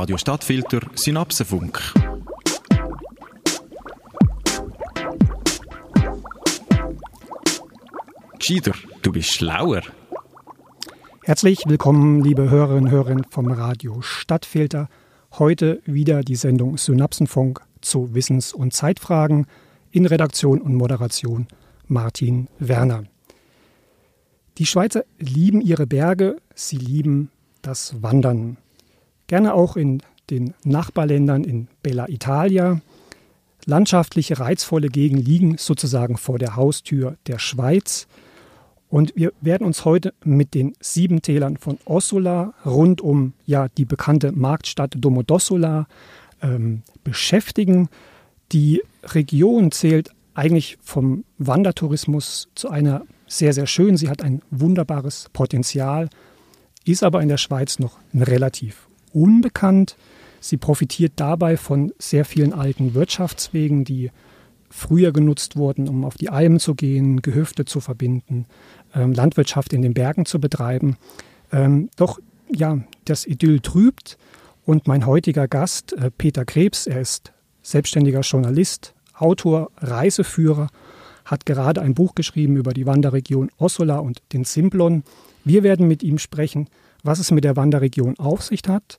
Radio Stadtfilter Synapsenfunk. Gescheiter, du bist schlauer. Herzlich willkommen, liebe Hörerinnen und Hörer vom Radio Stadtfilter. Heute wieder die Sendung Synapsenfunk zu Wissens- und Zeitfragen in Redaktion und Moderation Martin Werner. Die Schweizer lieben ihre Berge, sie lieben das Wandern. Gerne auch in den Nachbarländern in Bella Italia. Landschaftliche reizvolle Gegenden liegen sozusagen vor der Haustür der Schweiz. Und wir werden uns heute mit den sieben Tälern von Ossola rund um ja, die bekannte Marktstadt Domodossola ähm, beschäftigen. Die Region zählt eigentlich vom Wandertourismus zu einer sehr, sehr schön. Sie hat ein wunderbares Potenzial, ist aber in der Schweiz noch relativ unbekannt. Sie profitiert dabei von sehr vielen alten Wirtschaftswegen, die früher genutzt wurden, um auf die Almen zu gehen, Gehöfte zu verbinden, ähm, Landwirtschaft in den Bergen zu betreiben. Ähm, doch ja, das Idyll trübt und mein heutiger Gast, äh, Peter Krebs, er ist selbstständiger Journalist, Autor, Reiseführer, hat gerade ein Buch geschrieben über die Wanderregion Ossola und den Simplon. Wir werden mit ihm sprechen, was es mit der Wanderregion auf sich hat,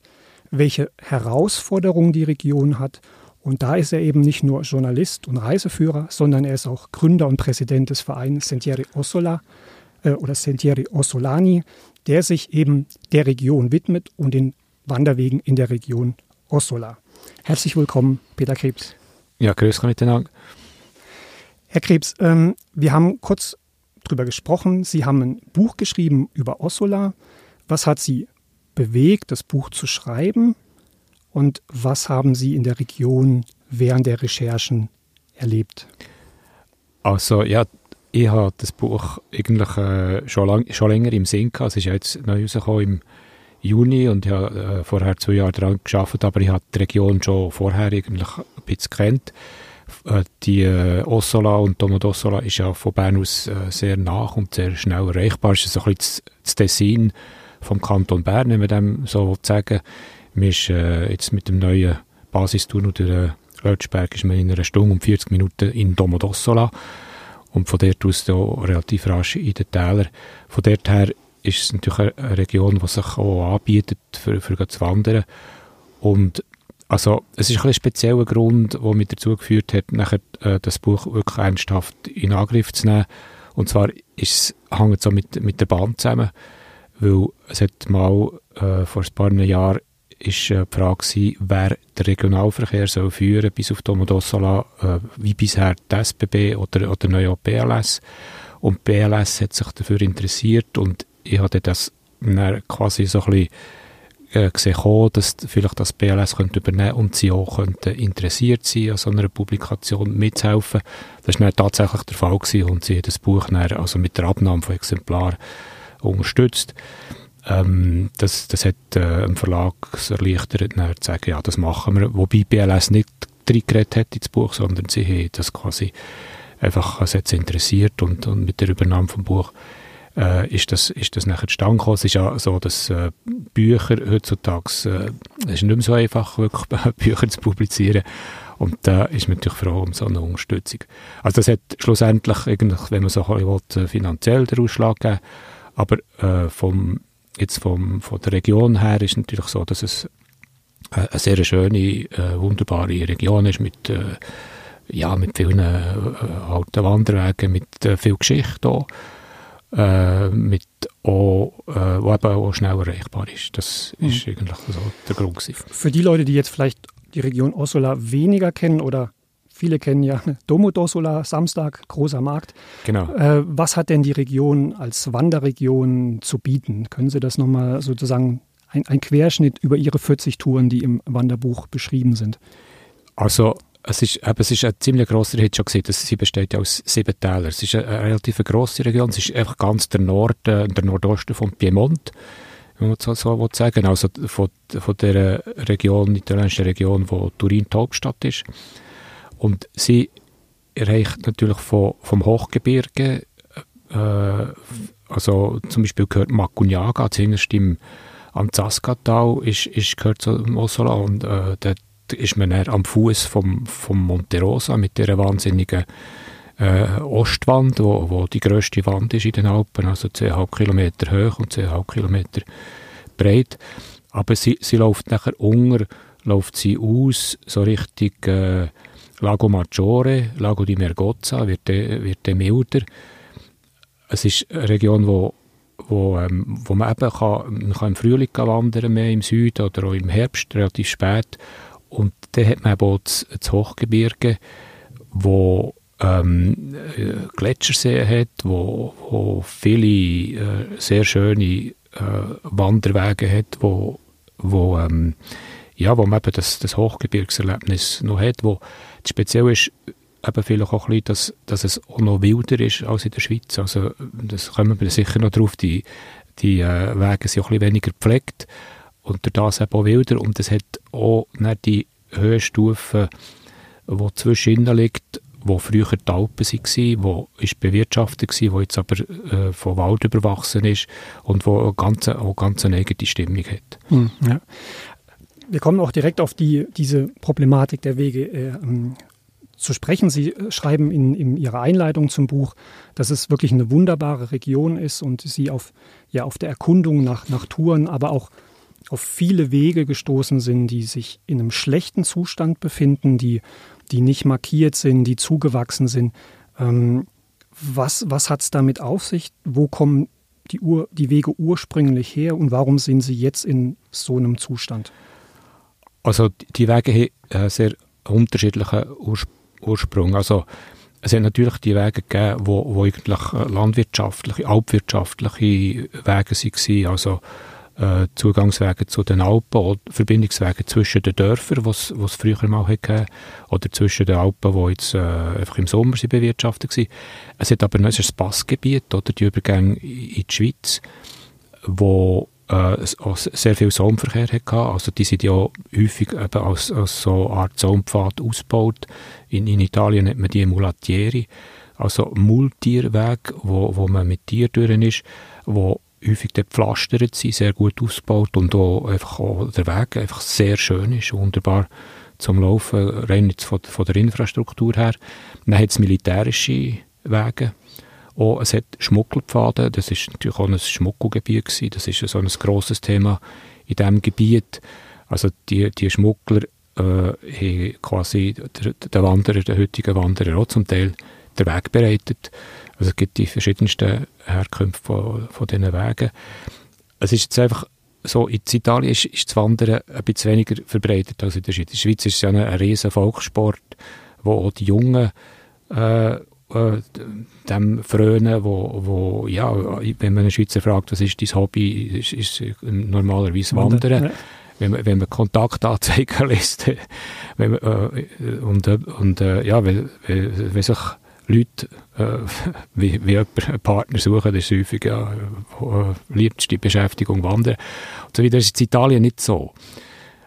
welche Herausforderungen die Region hat. Und da ist er eben nicht nur Journalist und Reiseführer, sondern er ist auch Gründer und Präsident des Vereins Sentieri Ossola äh, oder Sentieri Ossolani, der sich eben der Region widmet und den Wanderwegen in der Region Ossola. Herzlich willkommen, Peter Krebs. Ja, grüß dich miteinander. Herr Krebs, ähm, wir haben kurz drüber gesprochen. Sie haben ein Buch geschrieben über Ossola. Was hat Sie bewegt, das Buch zu schreiben? Und was haben Sie in der Region während der Recherchen erlebt? Also ja, ich habe das Buch eigentlich äh, schon, lang, schon länger im Sinn gehabt. Es ist jetzt neu rausgekommen im Juni und ich habe äh, vorher zwei Jahre daran gearbeitet, aber ich habe die Region schon vorher eigentlich ein bisschen kennt. Äh, die äh, Ossola und Domodossola ist ja von Bern aus äh, sehr nach und sehr schnell erreichbar. Es ist so ein bisschen das Tessin vom Kanton Bern, wenn man dem so sagen Man äh, jetzt mit dem neuen Basistunnel der Lötschberg ist man in einer Stunde und 40 Minuten in Domodossola und von dort aus da relativ rasch in den Tälern. Von dort her ist es natürlich eine Region, die sich auch anbietet, für, für zu wandern. Und also, es ist ein, spezieller Grund, der mich dazu geführt hat, nachher, äh, das Buch wirklich ernsthaft in Angriff zu nehmen. Und zwar ist es, hängt so mit, mit der Bahn zusammen, weil es hat mal äh, vor ein paar Jahren ist äh, die Frage wer den Regionalverkehr soll führen bis auf Domodossola, äh, wie bisher die SBB oder, oder neu auch BLS. Und BLS hat sich dafür interessiert und ich hatte das quasi so ein bisschen äh, gesehen, dass vielleicht das BLS könnte übernehmen und sie auch könnten interessiert sein, an so einer Publikation mitzuhelfen. Das war tatsächlich der Fall gewesen und sie hat das Buch dann, also mit der Abnahme von Exemplaren unterstützt. Ähm, das, das hat äh, im Verlag erleichtert, zu sagen, ja, das machen wir. Wobei BLS nicht reingeredet hat ins Buch, sondern sie haben das quasi einfach als jetzt interessiert und, und mit der Übernahme vom Buch äh, ist, das, ist das nachher zustande gekommen. Es ist ja so, dass äh, Bücher heutzutage, äh, es ist nicht mehr so einfach, wirklich Bücher zu publizieren. Und da ist man natürlich froh um so eine Unterstützung. Also das hat schlussendlich, wenn man so will, finanziell den Ausschlag gegeben. Aber äh, vom, jetzt vom, von der Region her ist es natürlich so, dass es äh, eine sehr schöne, äh, wunderbare Region ist mit, äh, ja, mit vielen äh, alten Wanderwegen, mit äh, viel Geschichte auch mit auch, wo eben auch schnell erreichbar ist. Das mhm. ist eigentlich so der Grund. Gewesen. Für die Leute, die jetzt vielleicht die Region Ossola weniger kennen oder viele kennen ja Domo d'Ossola, Samstag, großer Markt. Genau. Äh, was hat denn die Region als Wanderregion zu bieten? Können Sie das nochmal sozusagen ein, ein Querschnitt über Ihre 40 Touren, die im Wanderbuch beschrieben sind? Also es ist, eben, es ist ein ziemlich grosser, ich schon gesehen, dass sie besteht ja aus sieben Tälern. Es ist eine, eine relativ grosse Region, es ist einfach ganz der Norden, der Nordosten von Piemont, wenn man so, so sagen also von, von der Region, italienischen Region, wo Turin die Hauptstadt ist. Und sie erreicht natürlich von, vom Hochgebirge, äh, also zum Beispiel gehört Macugnaga, zuhinterst im am Zaskatal ist, ist, gehört zu Mossola und äh, dort ist man am Fuß vom, vom Monte Rosa mit dieser wahnsinnigen äh, Ostwand, wo, wo die grösste Wand ist in den Alpen, also 10,5 Kilometer hoch und 10,5 Kilometer breit. Aber sie, sie läuft nachher unter, läuft sie aus, so Richtung äh, Lago Maggiore, Lago di Mergozza, wird der milder. Es ist eine Region, wo, wo, ähm, wo man eben kann, man kann im Frühling wandern, mehr im Süden oder auch im Herbst, relativ spät. Und dann hat man eben auch das, das Hochgebirge, wo ähm, Gletscherseen hat, wo, wo viele äh, sehr schöne äh, Wanderwege hat, wo, wo, ähm, ja, wo man eben das, das Hochgebirgserlebnis noch hat, wo speziell ist eben vielleicht auch bisschen, dass, dass es auch noch wilder ist als in der Schweiz. Also das kommen wir sicher noch drauf, die, die äh, Wege sind auch ein bisschen weniger gepflegt und durch das eben auch wilder und es hat auch die Höhenstufe, die zwischen liegt, wo früher die Alpen waren, wo ist bewirtschaftet war, wo jetzt aber äh, von Wald überwachsen ist und wo eine ganz, auch ganz eine eigene Stimmung hat. Hm, ja. Wir kommen auch direkt auf die, diese Problematik der Wege äh, ähm, zu sprechen. Sie äh, schreiben in, in, Ihrer Einleitung zum Buch, dass es wirklich eine wunderbare Region ist und Sie auf, ja, auf der Erkundung nach, nach Touren, aber auch auf viele Wege gestoßen sind, die sich in einem schlechten Zustand befinden, die die nicht markiert sind, die zugewachsen sind. Ähm, was was hat es damit auf sich? Wo kommen die, Ur, die Wege ursprünglich her und warum sind sie jetzt in so einem Zustand? Also die Wege haben äh, sehr unterschiedlichen Urs Ursprung. Also es hat natürlich die Wege gegeben, wo, wo eigentlich landwirtschaftliche, alpwirtschaftliche Wege waren. Also äh, Zugangswege zu den Alpen oder Verbindungswege zwischen den Dörfern, was es früher mal hatte, oder zwischen den Alpen, die jetzt äh, einfach im Sommer sie bewirtschaftet waren. Es hat aber noch ein Passgebiet, oder die Übergänge in die Schweiz, wo äh, sehr viel Saumverkehr hatte. Also die sind ja häufig eben als, als so eine Art Saumpfad ausgebaut. In, in Italien nennt man die Mulattieri, also Multierweg, wo, wo man mit Tieren durch ist, wo häufig gepflastert sind, sehr gut ausgebaut und auch einfach auch der Weg einfach sehr schön ist, wunderbar zum Laufen, rein jetzt von, von der Infrastruktur her. Dann hat es militärische Wege, auch, es hat Schmuggelpfade, das ist natürlich auch ein Schmuggelgebiet gewesen, das ist so ein grosses Thema in diesem Gebiet. Also die, die Schmuggler äh, haben quasi der, der Wanderer, der heutigen Wanderer auch zum Teil den Weg bereitet. Also es gibt die verschiedensten Herkünfte von, von diesen Wegen. Es ist jetzt einfach so, in Italien ist, ist das Wandern ein bisschen weniger verbreitet als in der Schweiz. In der Schweiz ist es ja ein, ein riesen Volkssport, wo auch die Jungen äh, äh, dem frönen, wo, wo, ja, wenn man einen Schweizer fragt, was ist dein Hobby, ist, ist normalerweise Wandern. Ja. Wenn man, wenn man Kontaktanzeigen liest, wenn man, äh, und, und äh, ja, wenn, wenn sich Leute äh, wie, wie einen Partner suchen, das ist häufig ja, äh, liebste Beschäftigung Wandern. Und so wieder ist in Italien nicht so.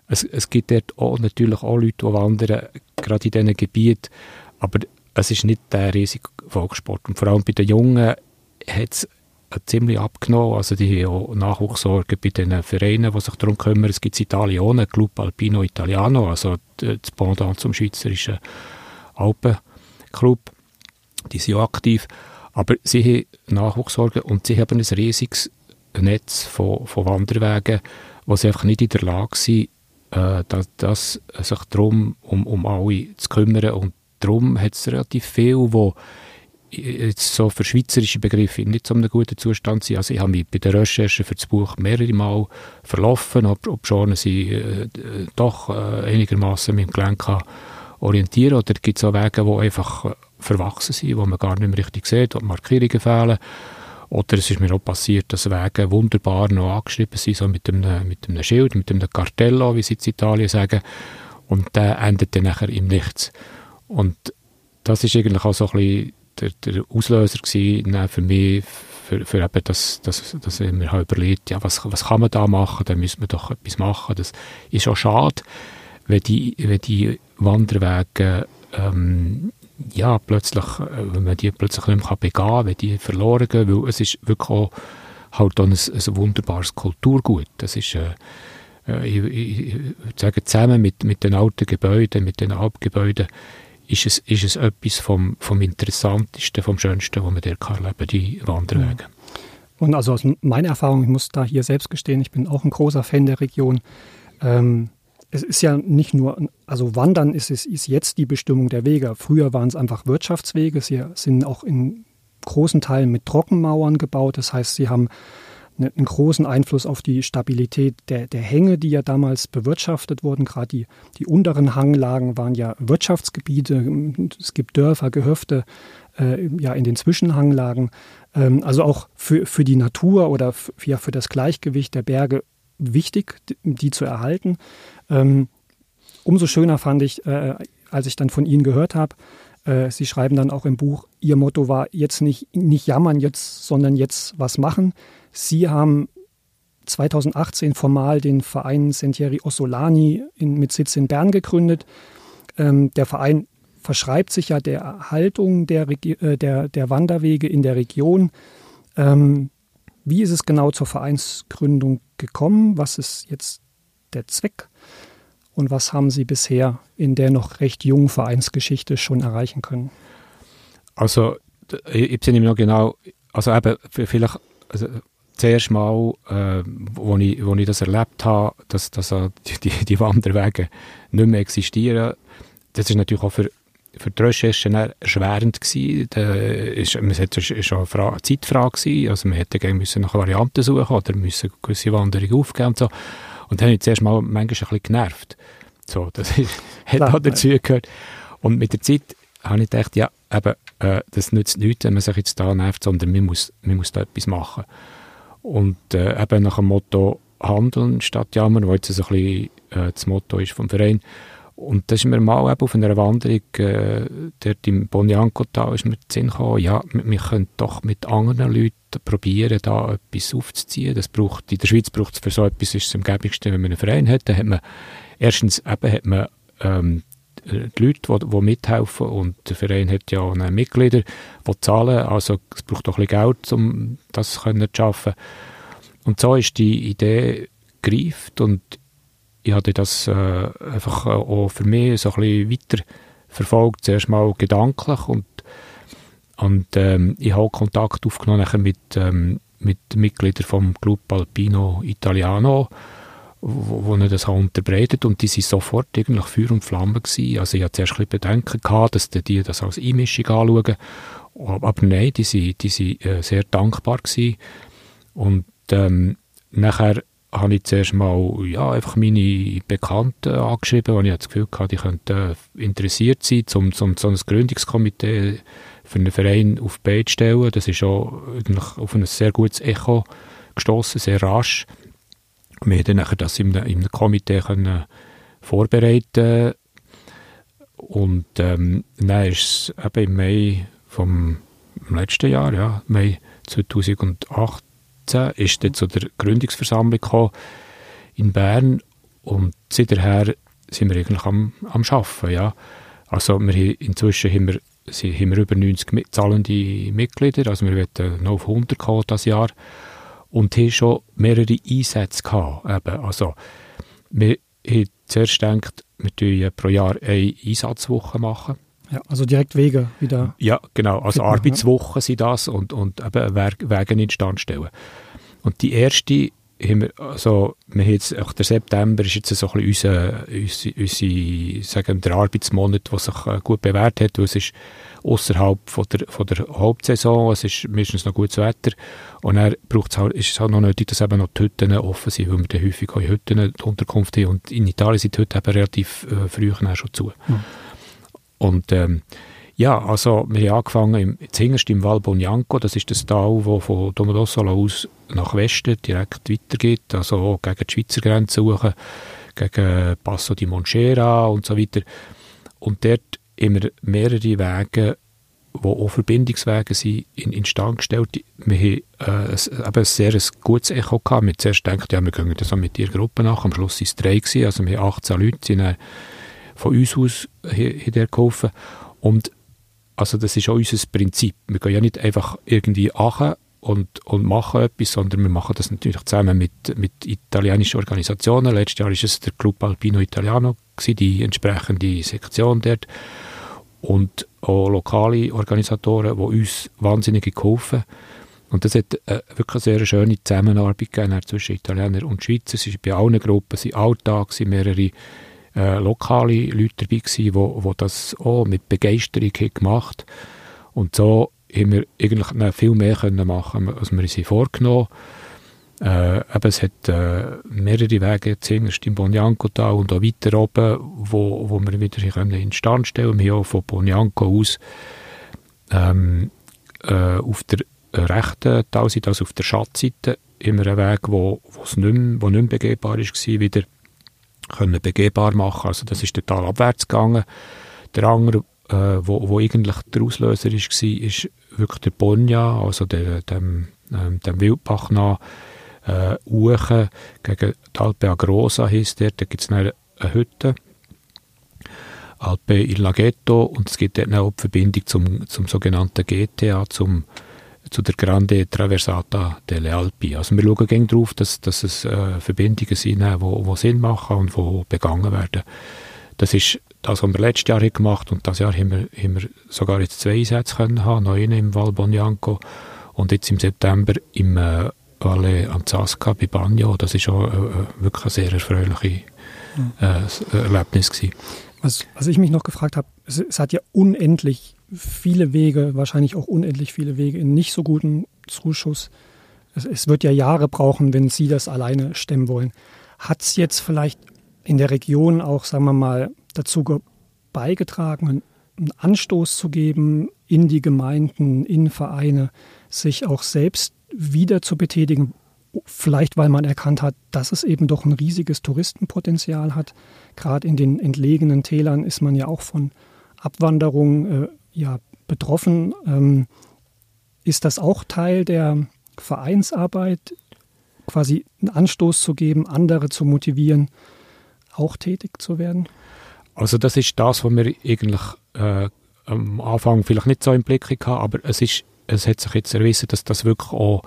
Es, es gibt dort auch, natürlich auch Leute, die wandern, gerade in diesen Gebieten, aber es ist nicht der riesige Volkssport. Und vor allem bei den Jungen hat es ziemlich abgenommen. Also die haben auch Nachwuchssorgen bei den Vereinen, die sich darum kümmern. Es gibt einen Club Alpino Italiano, also das Pendant zum schweizerischen Alpenclub die sind auch aktiv, aber sie haben Nachwuchssorgen und sie haben ein riesiges Netz von, von Wanderwegen, wo sie einfach nicht in der Lage sind, äh, das, das, sich darum um, um alle zu kümmern und darum hat es relativ viel, wo jetzt so für schweizerische Begriffe nicht so einem guten Zustand sind. Also ich habe mich bei der Recherche für das Buch mehrere Mal verlaufen, ob, ob schon sie äh, doch äh, einigermaßen mit dem Gelenk orientieren oder gibt es auch Wege, die einfach verwachsen sind, wo man gar nicht mehr richtig sieht, wo Markierungen fehlen. Oder es ist mir auch passiert, dass Wege wunderbar noch angeschrieben sind, so mit einem, mit einem Schild, mit einem Cartello, wie sie in Italien sagen. Und der endet dann nachher im Nichts. Und das ist eigentlich auch so ein bisschen der, der Auslöser gewesen, für mich, für, für eben das, das, dass ich mir halt überlegt, ja, was, was kann man da machen, da müssen wir doch etwas machen. Das ist auch schade, wenn die, wenn die Wanderwege ähm, ja, plötzlich, äh, wenn man die plötzlich nicht mehr begehen kann, wenn die verloren gehen, weil es ist wirklich auch halt ein, ein wunderbares Kulturgut. Das ist, äh, äh ich, ich, ich sage, zusammen mit, mit den alten Gebäuden, mit den Alpgebäuden, ist es, ist es etwas vom, vom Interessantesten, vom Schönsten, was man dort kann erleben die Wanderwege. Und also aus meiner Erfahrung, ich muss da hier selbst gestehen, ich bin auch ein großer Fan der Region. Ähm, es ist ja nicht nur, also Wandern ist, ist, ist jetzt die Bestimmung der Wege. Früher waren es einfach Wirtschaftswege. Sie sind auch in großen Teilen mit Trockenmauern gebaut. Das heißt, sie haben einen großen Einfluss auf die Stabilität der, der Hänge, die ja damals bewirtschaftet wurden. Gerade die, die unteren Hanglagen waren ja Wirtschaftsgebiete. Es gibt Dörfer, Gehöfte äh, ja in den Zwischenhanglagen. Ähm, also auch für, für die Natur oder für, ja, für das Gleichgewicht der Berge wichtig, die zu erhalten. Ähm, umso schöner fand ich, äh, als ich dann von Ihnen gehört habe, äh, Sie schreiben dann auch im Buch, Ihr Motto war jetzt nicht, nicht jammern jetzt, sondern jetzt was machen. Sie haben 2018 formal den Verein Sentieri Ossolani in, mit Sitz in Bern gegründet. Ähm, der Verein verschreibt sich ja der Erhaltung der, äh, der, der Wanderwege in der Region. Ähm, wie ist es genau zur Vereinsgründung gekommen? Was ist jetzt der Zweck? Und was haben Sie bisher in der noch recht jungen Vereinsgeschichte schon erreichen können? Also, ich, ich sehe noch genau, also eben, vielleicht, also, zuerst mal, äh, wo, ich, wo ich das erlebt habe, dass, dass die, die Wanderwege nicht mehr existieren, das ist natürlich auch für für die Recherche erschwerend gewesen. Es war schon eine, Frage, Zeitfrage gewesen. Also man hätte gerne nach Varianten suchen oder müssen gewisse Wanderungen aufgeben und so. Und dann habe ich zuerst mal manchmal ein bisschen genervt. So, das ist, hat auch dazu gehört. Und mit der Zeit habe ich gedacht, ja, eben, äh, das nützt nichts, wenn man sich jetzt da nervt, sondern man muss, man muss da etwas machen. Und äh, eben nach dem Motto Handeln statt Jammern, wo jetzt so ein bisschen äh, das Motto ist vom Verein, und da ist mir mal eben auf einer Wanderung äh, dort im Bonianco-Tal ist mir Sinn gekommen, ja, wir, wir können doch mit anderen Leuten probieren, da etwas aufzuziehen. Das braucht, in der Schweiz braucht es für so etwas, ist es am gäbigsten, wenn man einen Verein hat. Dann hat man, erstens eben hat man ähm, die Leute, die, die mithelfen und der Verein hat ja auch Mitglieder, die zahlen, also es braucht auch ein bisschen Geld, um das zu schaffen. Und so ist die Idee gereift und ich hatte das äh, einfach äh, auch für mich so ein bisschen weiter verfolgt, zuerst mal gedanklich und, und ähm, ich habe Kontakt aufgenommen mit, ähm, mit Mitgliedern vom Club Alpino Italiano, wo, wo ich das habe unterbreitet und die sind sofort eigentlich Feuer und Flamme gewesen. Also ich hatte zuerst ein bisschen Bedenken gehabt, dass die das als Einmischung anschauen, aber nein, die sind, die sind äh, sehr dankbar gewesen und ähm, nachher habe ich zuerst mal ja, einfach meine Bekannten angeschrieben, und ich das Gefühl hatte, die könnten interessiert sein, um, so ein Gründungskomitee für einen Verein auf die Beine zu stellen. Das ist auch auf ein sehr gutes Echo gestoßen, sehr rasch. Wir konnten dann das in einem Komitee können vorbereiten und ähm, dann ist es eben im Mai vom letzten Jahr, ja, Mai 2008, 2017 ist dann zu der Gründungsversammlung gekommen in Bern und seither sind wir eigentlich am, am Arbeiten, ja. Also wir, inzwischen haben wir, haben wir über 90 zahlende Mitglieder, also wir werden noch auf 100 kommen das Jahr und haben schon mehrere Einsätze gehabt. Eben. Also wir haben zuerst gedacht, wir machen pro Jahr eine Einsatzwoche machen. Ja, also direkt Wege wieder. Ja, genau. Also machen, Arbeitswochen ja. sind das und, und eben Wege in Stand stellen. Und die erste haben wir, also, wir haben jetzt, auch der September ist jetzt so ein bisschen unser, unser, unser sagen, der Arbeitsmonat, der sich äh, gut bewährt hat, weil es ist außerhalb von der, von der Hauptsaison, es ist meistens noch gutes Wetter und dann braucht halt, ist es halt noch nötig, dass eben noch die Hütten offen sind, weil wir dann häufig auch in Hütten die Unterkunft haben und in Italien sind die Hütten eben relativ äh, früh schon zu. Mhm. Und ähm, ja, also wir haben angefangen im, zuhinterst im Val Bonianco, das ist das Tal, das von Domodossola aus nach Westen direkt weitergeht, also gegen die Schweizer Grenze suchen, gegen Passo di Monchera und so weiter. Und dort haben wir mehrere Wege, die auch Verbindungswege sind, in, in Stand gestellt. Wir haben äh, ein, sehr ein gutes Echo gehabt. Wir haben zuerst gedacht, ja, wir gehen das mit ihrer Gruppe nach. Am Schluss waren es drei, gewesen, also wir haben 18 Leute, sind von uns aus hier geholfen. Und also das ist auch unser Prinzip. Wir gehen ja nicht einfach irgendwie achen und, und machen etwas, sondern wir machen das natürlich zusammen mit, mit italienischen Organisationen. Letztes Jahr war es der Club Alpino Italiano, gewesen, die entsprechende Sektion dort. Und auch lokale Organisatoren, die uns wahnsinnig geholfen haben. Und das hat äh, wirklich eine sehr schöne Zusammenarbeit zwischen Italienern und Schweizer. Es ist bei allen Gruppen, es waren Alltag, mehrere äh, lokale Leute dabei gewesen, wo, wo das auch mit Begeisterung gemacht haben. Und so haben wir eigentlich viel mehr können machen als wir uns vorgenommen äh, eben, es hat äh, mehrere Wege, zuerst im Bonianco-Tal und auch weiter oben, wo, wo wir wieder können instand stellen können. Wir haben von Bonianco aus ähm, äh, auf der rechten Talseite, also auf der Schatzseite, immer einen Weg, wo, wo's nicht mehr, wo nicht mehr begehbar war, wieder können begehbar machen. Also das ist total abwärts gegangen. Der andere, äh, wo, wo eigentlich der Auslöser ist, war, ist wirklich der Bonja, also der, dem, ähm, dem Wildbach nach, äh, Uchen gegen die Alpe Agrosa heisst der, da gibt es eine Hütte, Alpe Il Laghetto, und es gibt dort auch die Verbindung zum, zum sogenannten GTA, zum, zu der Grande Traversata delle Alpi. Also wir schauen gerne darauf, dass, dass es äh, Verbindungen sind, die wo, wo Sinn machen und wo begangen werden. Das ist das, was wir letztes Jahr gemacht haben und das Jahr haben wir, haben wir sogar jetzt zwei Einsätze können haben, noch einen im Val Bonianco und jetzt im September im äh, Valle Anzasca bei Bagno. Das ist auch äh, wirklich ein sehr erfreuliches äh, Erlebnis gewesen. Was, was ich mich noch gefragt habe, es, es, hat ja unendlich viele Wege, wahrscheinlich auch unendlich viele Wege in nicht so guten Zuschuss. Es, es wird ja Jahre brauchen, wenn Sie das alleine stemmen wollen. Hat es jetzt vielleicht in der Region auch, sagen wir mal, dazu beigetragen, einen Anstoß zu geben in die Gemeinden, in Vereine, sich auch selbst wieder zu betätigen, vielleicht weil man erkannt hat, dass es eben doch ein riesiges Touristenpotenzial hat. Gerade in den entlegenen Tälern ist man ja auch von Abwanderung äh, ja, betroffen. Ähm, ist das auch Teil der Vereinsarbeit, quasi einen Anstoß zu geben, andere zu motivieren, auch tätig zu werden? Also das ist das, was wir eigentlich äh, am Anfang vielleicht nicht so im Blick hatten, aber es ist es hat sich jetzt erwiesen, dass das wirklich auch,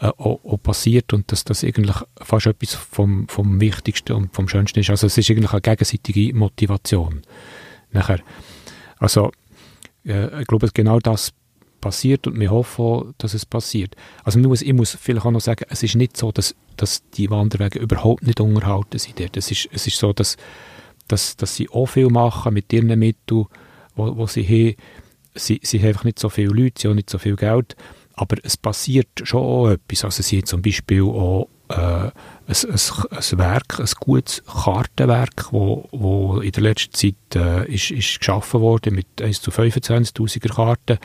äh, auch, auch, passiert und dass das eigentlich fast etwas vom, vom Wichtigsten und vom Schönsten ist. Also es ist eigentlich eine gegenseitige Motivation. Nachher, also äh, ich glaube, genau das passiert und wir hoffen dass es passiert. Also ich muss, ich muss vielleicht auch noch sagen, es ist nicht so, dass, dass die Wanderwege überhaupt nicht unterhalten sind dort. Es ist, es ist so, dass, dass, dass sie auch viel machen mit ihren Mitteln, wo, wo sie haben sie, sie haben einfach nicht so viele Leute, sie haben nicht so viel Geld, aber es passiert schon auch etwas. Also sie haben zum Beispiel auch äh, ein, ein, ein Werk, ein gutes Kartenwerk, wo, wo in der letzten Zeit äh, ist, ist geschaffen wurde mit 1 zu 25'000er Karten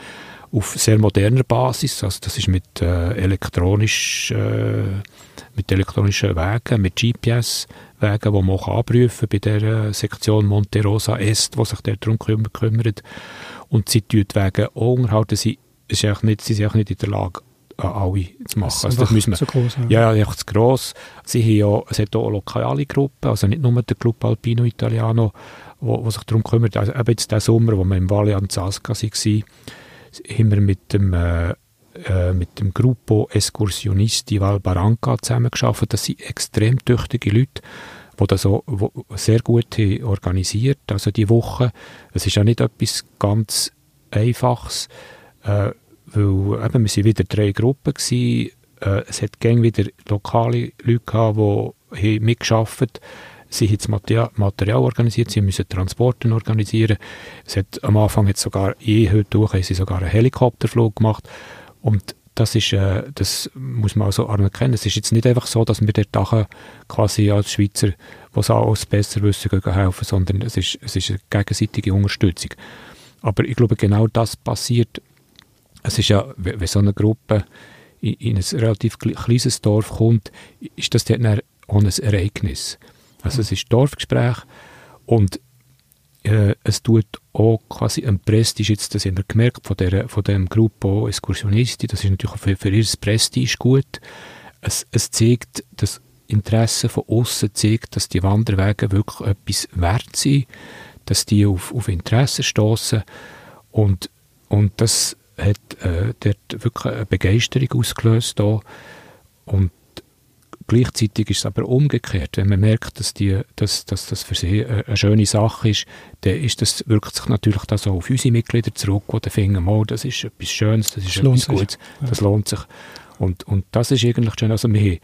auf sehr moderner Basis. Also das ist mit äh, elektronisch äh, mit elektronischen Wegen, mit GPS-Wegen, die man anprüfen bei der Sektion Monte Rosa Est, die sich darum kümmert und sie die Wege auch unterhalten. Sie, ist nicht, sie sind auch nicht in der Lage, äh, alle zu machen. Das also das müssen wir, zu groß, ja. ja, einfach zu gross. Sie haben ja, es hat auch lokale Gruppen, also nicht nur der Club Alpino Italiano, wo, wo sich darum kümmert. Also eben jetzt diesen Sommer, wo wir im Valle Anzasca waren, haben wir mit dem, äh, äh, mit dem Gruppo Escursionisti Val Barranca zusammengearbeitet. Das sind extrem tüchtige Leute, die das auch sehr gut organisiert Also die Woche, es ist ja nicht etwas ganz Einfaches, äh, weil eben, wir waren wieder drei Gruppen gewesen, äh, es hat gäng wieder lokale Leute gehabt, die mitgearbeitet haben. Sie haben das Material, organisiert, sie müssen Transporte organisieren. Es hat, am Anfang hat sogar, je heute durch, haben sie sogar einen Helikopterflug gemacht. Und das ist, äh, das muss man also anerkennen. Es ist jetzt nicht einfach so, dass wir dort quasi als Schweizer, die es alles besser wissen, helfen, sondern es ist, es ist eine gegenseitige Unterstützung. Aber ich glaube, genau das passiert. Es ist ja, wenn so eine Gruppe in, in ein relativ kleines Dorf kommt, ist das dann auch ein Ereignis. Also es ist Dorfgespräch und äh, es tut auch quasi ein Prestige, jetzt, das haben wir gemerkt von, der, von dem Gruppo Excursionisti, das ist natürlich für, für ihr Prestige gut. Es, es zeigt, das Interesse von außen zeigt, dass die Wanderwege wirklich etwas wert sind, dass die auf, auf Interesse stoßen und, und das hat äh, dort wirklich eine Begeisterung ausgelöst. Da. Und gleichzeitig ist es aber umgekehrt. Wenn man merkt, dass, die, dass, dass das für sie eine schöne Sache ist, dann ist das, wirkt sich natürlich das auch auf unsere Mitglieder zurück, die dann finden, oh, das ist etwas Schönes, das ist das etwas Gutes, ja. das lohnt sich. Und, und das ist eigentlich schön. Also wir,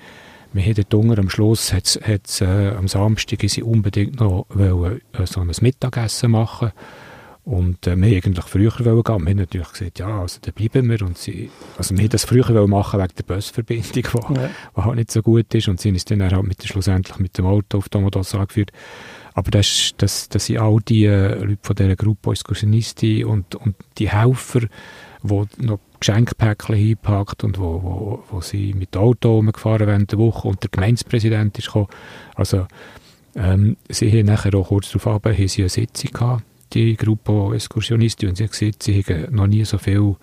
wir haben dort am Schluss, hat's, hat's, äh, am Samstag sie unbedingt noch wollen, äh, so ein Mittagessen machen und äh, wir eigentlich früher wollen gehen. Wir haben natürlich gesagt, ja, also da bleiben wir. Und sie, also wir das früher wollen machen wegen der Busverbindung, die, ja. halt nicht so gut ist. Und sie ist dann halt mit, schlussendlich mit dem Auto auf Domodos angeführt. Aber das, das, das sind all die äh, Leute von dieser Gruppe Excursionisti und, und die Helfer, die noch Geschenkpäckchen hingepackt und wo, wo, wo sie mit dem Auto rumgefahren während der Woche und der Gemeindepräsident ist gekommen. Also, ähm, sie haben nachher auch kurz darauf haben sie eine Sitzung gehabt die Gruppe Exkursionisten und sie hat gesagt, sie haben noch nie so viele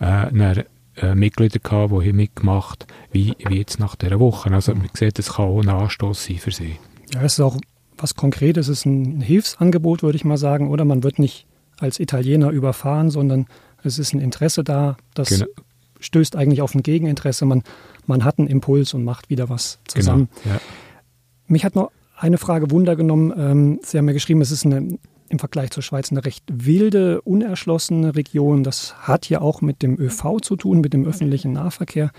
äh, äh, Mitglieder gehabt, die hier mitgemacht wie, wie jetzt nach dieser Woche. Also man sieht, es kann auch ein Anstoß sein für sie. Ja, es ist auch was Konkretes, es ist ein Hilfsangebot, würde ich mal sagen, oder man wird nicht als Italiener überfahren, sondern es ist ein Interesse da, das genau. stößt eigentlich auf ein Gegeninteresse. Man, man hat einen Impuls und macht wieder was zusammen. Genau, ja. Mich hat noch eine Frage Wunder genommen. Ähm, sie haben ja geschrieben, es ist eine im Vergleich zur Schweiz eine recht wilde, unerschlossene Region. Das hat ja auch mit dem ÖV zu tun, mit dem öffentlichen Nahverkehr.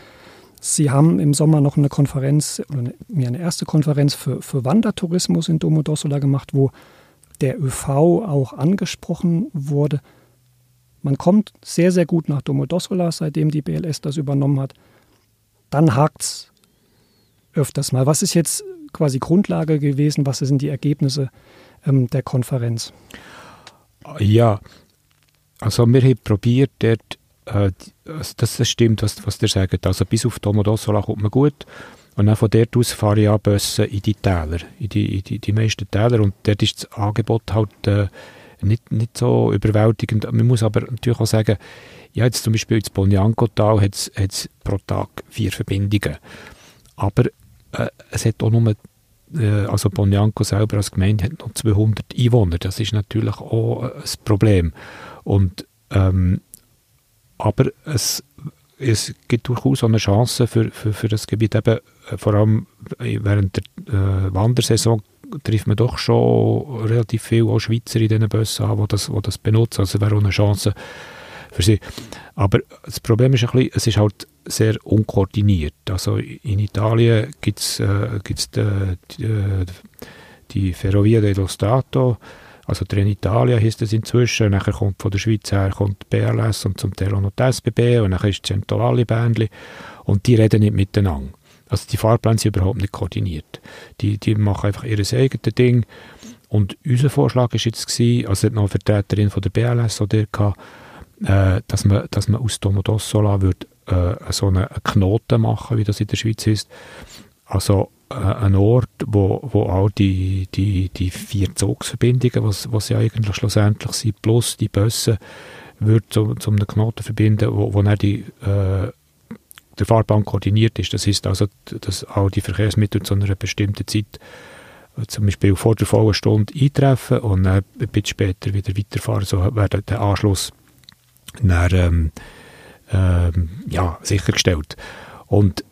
Sie haben im Sommer noch eine Konferenz, oder eine, eine erste Konferenz für, für Wandertourismus in Domodossola gemacht, wo der ÖV auch angesprochen wurde. Man kommt sehr, sehr gut nach Domodossola, seitdem die BLS das übernommen hat. Dann hakt es öfters mal. Was ist jetzt quasi Grundlage gewesen? Was sind die Ergebnisse ähm, der Konferenz? Ja, also wir haben probiert, dort, äh, also das stimmt, was, was ihr sagt. Also bis auf Domodossola kommt man gut. Und dann von dort aus fahre ich Bussen in die Täler, in die, in die, die meisten Täler. Und dort ist das Angebot halt äh, nicht, nicht so überwältigend. Man muss aber natürlich auch sagen, ja, jetzt zum Beispiel ins Bonjanko-Tal hat es pro Tag vier Verbindungen. Aber äh, es hat auch nur äh, also Bonjanko selber als Gemeinde hat noch 200 Einwohner. Das ist natürlich auch ein Problem. Und, ähm, aber es, es gibt durchaus eine Chance für, für, für das Gebiet. Eben, äh, vor allem während der äh, Wandersaison trifft man doch schon relativ viele Schweizer in diesen Bussen an, die das, die das benutzen. Also wäre auch eine Chance für sie. Aber das Problem ist ein bisschen, es ist halt sehr unkoordiniert. Also in Italien gibt es äh, die, äh, die Ferrovia dello Stato, also Trenitalia heißt es inzwischen, nachher kommt von der Schweiz her kommt BLS und zum Teil auch noch die SBB und nachher ist Centrale Bändli und die reden nicht miteinander. Also die Fahrpläne sind überhaupt nicht koordiniert. Die, die machen einfach ihr eigenes Ding und unser Vorschlag war jetzt gewesen, also noch eine Vertreterin von der BLS oder gehabt, äh, dass, man, dass man aus Domodossola würde, äh, so einen Knoten machen, wie das in der Schweiz ist. Also äh, ein Ort, wo, wo all die, die, die vier Zugsverbindungen, was, was ja eigentlich schlussendlich sind, plus die Busse, würde zu, zu einem Knoten verbinden, wo, wo dann die, äh, der Fahrbahn koordiniert ist. Das heißt also, dass all die Verkehrsmittel zu einer bestimmten Zeit äh, zum Beispiel vor der vollen Stunde eintreffen und dann ein bisschen später wieder weiterfahren. So wäre der Anschluss dann, ähm, ähm, ja, sichergestellt. Und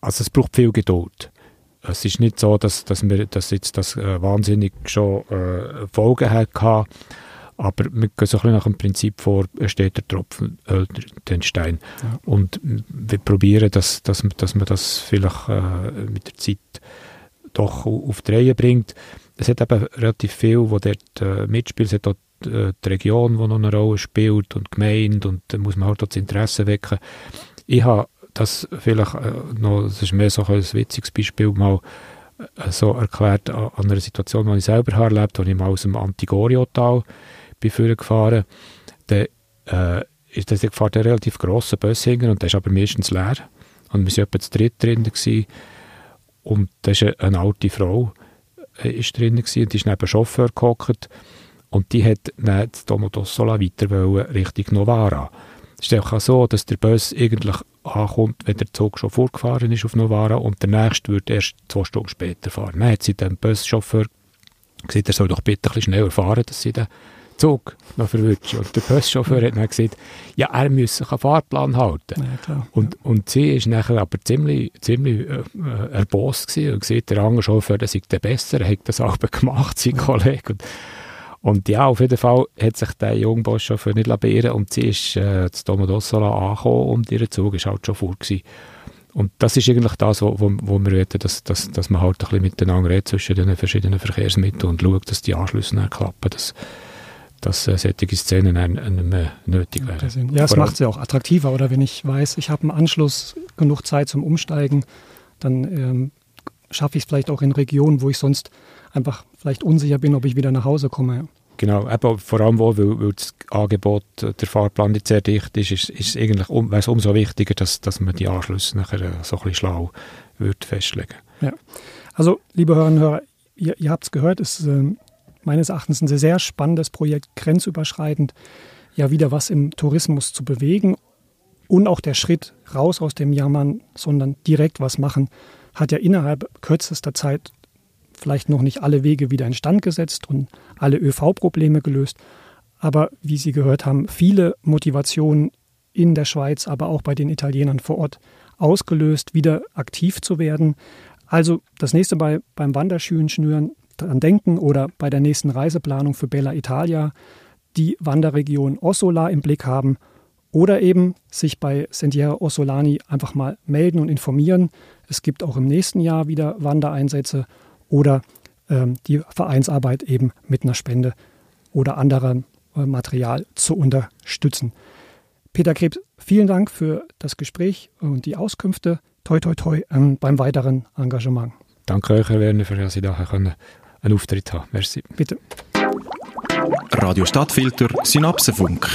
also es braucht viel Geduld. Es ist nicht so, dass, dass, wir, dass jetzt das äh, wahnsinnig schon äh, Folgen hatte, aber wir gehen so ein bisschen nach dem Prinzip vor, steht der Tropfen, äh, den Stein. Ja. Und wir probieren, dass, dass, dass man das vielleicht äh, mit der Zeit doch auf die Reihe bringt. Es hat eben relativ viel, wo dort äh, mitspielt. Es hat auch die Region, die noch eine Rolle spielt und die Gemeinde und da muss man halt auch das Interesse wecken. Ich habe das vielleicht äh, noch, das ist mehr so ein witziges Beispiel, mal äh, so erklärt an, einer Situation, die ich selber erlebt habe, als ich mal aus dem Antigorio-Tal bin gefahren dann äh, ist das gefahren, der relativ grosse Bus hingen und der ist aber meistens leer und wir waren etwa zu dritt drin gewesen. und da ist eine, alte Frau äh, ist drin gewesen, und die ist neben dem Chauffeur gehockt und die hat dann das Domodossola weiter wollen, Richtung Novara. Es ist auch so, dass der Bus eigentlich ankommt, wenn der Zug schon vorgefahren ist auf Novara und der nächste wird erst zwei Stunden später fahren. Dann hat sie dem Buschauffeur gesagt, er soll doch bitte ein bisschen schneller fahren, dass sie den Zug noch verwünschen. Und der Buschauffeur hat dann gesagt, ja, er müsse sich einen Fahrplan halten. Ja, und, und sie ist nachher aber ziemlich, ziemlich äh, äh erbost gewesen und gesagt, der andere Chauffeur, der sei der besser, er hat das auch gemacht, sein Kollege. Und, und ja, auf jeden Fall hat sich der junge Buschauffeur nicht beirren und sie ist äh, zu Domodossola angekommen und ihr Zug war halt schon vor gewesen. Und das ist eigentlich das, wo, wo, wo wir wollen, dass, dass, dass man halt ein bisschen miteinander redet zwischen den verschiedenen Verkehrsmitteln und schaut, dass die Anschlüsse dann klappen, dass, dass äh, solche Szenen nicht mehr nötig wären. Ja, es macht sie auch attraktiver, oder wenn ich weiß, ich habe einen Anschluss, genug Zeit zum Umsteigen, dann ähm, schaffe ich es vielleicht auch in Regionen, wo ich sonst einfach vielleicht unsicher bin, ob ich wieder nach Hause komme. Genau, eben vor allem wo, weil, weil das Angebot, der Fahrplan nicht sehr dicht ist, ist, ist eigentlich um, es umso wichtiger, dass, dass man die Anschlüsse nachher äh, so ein bisschen schlau wird festlegen. Ja, also liebe Hörerinnen und Hörer, ihr, ihr habt es gehört, es ist äh, meines Erachtens ein sehr, sehr spannendes Projekt, grenzüberschreitend, ja wieder was im Tourismus zu bewegen und auch der Schritt raus aus dem Jammern, sondern direkt was machen, hat ja innerhalb kürzester Zeit vielleicht noch nicht alle Wege wieder instand gesetzt und alle ÖV-Probleme gelöst. Aber wie Sie gehört haben, viele Motivationen in der Schweiz, aber auch bei den Italienern vor Ort ausgelöst, wieder aktiv zu werden. Also das nächste bei, beim Wanderschülen schnüren dran denken oder bei der nächsten Reiseplanung für Bella Italia die Wanderregion Ossola im Blick haben oder eben sich bei Sentiero Ossolani einfach mal melden und informieren. Es gibt auch im nächsten Jahr wieder Wandereinsätze oder ähm, die Vereinsarbeit eben mit einer Spende oder anderem äh, Material zu unterstützen. Peter Krebs, vielen Dank für das Gespräch und die Auskünfte. Toi, toi, toi ähm, beim weiteren Engagement. Danke euch, Herr Werner, für dass Sie da einen Auftritt haben. Merci. Bitte. Radio Stadtfilter Synapsenfunk.